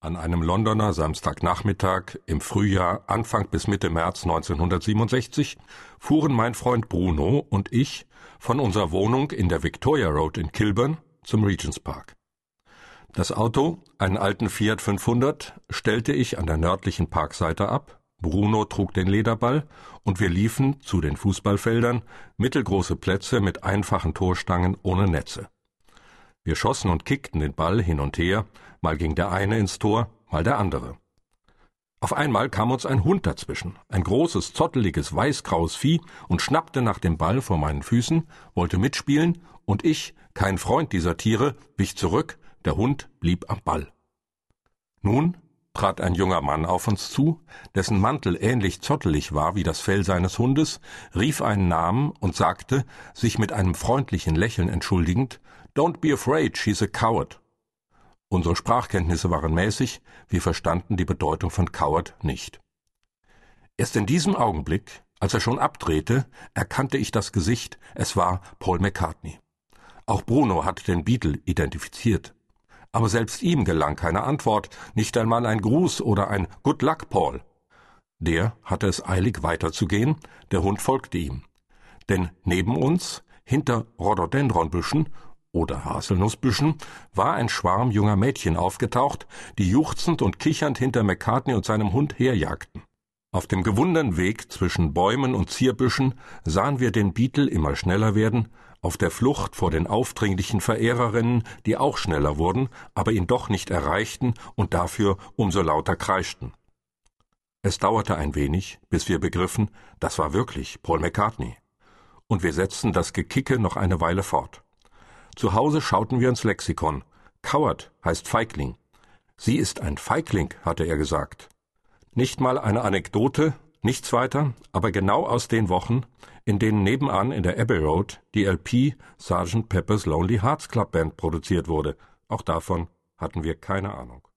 An einem Londoner Samstagnachmittag im Frühjahr Anfang bis Mitte März 1967 fuhren mein Freund Bruno und ich von unserer Wohnung in der Victoria Road in Kilburn zum Regents Park. Das Auto, einen alten Fiat 500, stellte ich an der nördlichen Parkseite ab, Bruno trug den Lederball und wir liefen zu den Fußballfeldern, mittelgroße Plätze mit einfachen Torstangen ohne Netze. Wir schossen und kickten den Ball hin und her, mal ging der eine ins Tor, mal der andere. Auf einmal kam uns ein Hund dazwischen, ein großes, zotteliges, weißgraues Vieh, und schnappte nach dem Ball vor meinen Füßen, wollte mitspielen, und ich, kein Freund dieser Tiere, wich zurück, der Hund blieb am Ball. Nun trat ein junger Mann auf uns zu, dessen Mantel ähnlich zottelig war wie das Fell seines Hundes, rief einen Namen und sagte, sich mit einem freundlichen Lächeln entschuldigend, Don't be afraid, she's a coward. Unsere Sprachkenntnisse waren mäßig, wir verstanden die Bedeutung von Coward nicht. Erst in diesem Augenblick, als er schon abdrehte, erkannte ich das Gesicht, es war Paul McCartney. Auch Bruno hatte den Beatle identifiziert. Aber selbst ihm gelang keine Antwort, nicht einmal ein Gruß oder ein Good luck, Paul. Der hatte es eilig weiterzugehen, der Hund folgte ihm. Denn neben uns, hinter Rhododendronbüschen oder Haselnussbüschen war ein Schwarm junger Mädchen aufgetaucht, die juchzend und kichernd hinter McCartney und seinem Hund herjagten. Auf dem gewundenen Weg zwischen Bäumen und Zierbüschen sahen wir den Beetle immer schneller werden, auf der Flucht vor den aufdringlichen Verehrerinnen, die auch schneller wurden, aber ihn doch nicht erreichten und dafür umso lauter kreischten. Es dauerte ein wenig, bis wir begriffen, das war wirklich Paul McCartney. Und wir setzten das Gekicke noch eine Weile fort. Zu Hause schauten wir ins Lexikon. Coward heißt Feigling. Sie ist ein Feigling, hatte er gesagt. Nicht mal eine Anekdote, nichts weiter, aber genau aus den Wochen, in denen nebenan in der Abbey Road die LP Sgt. Pepper's Lonely Hearts Club Band produziert wurde. Auch davon hatten wir keine Ahnung.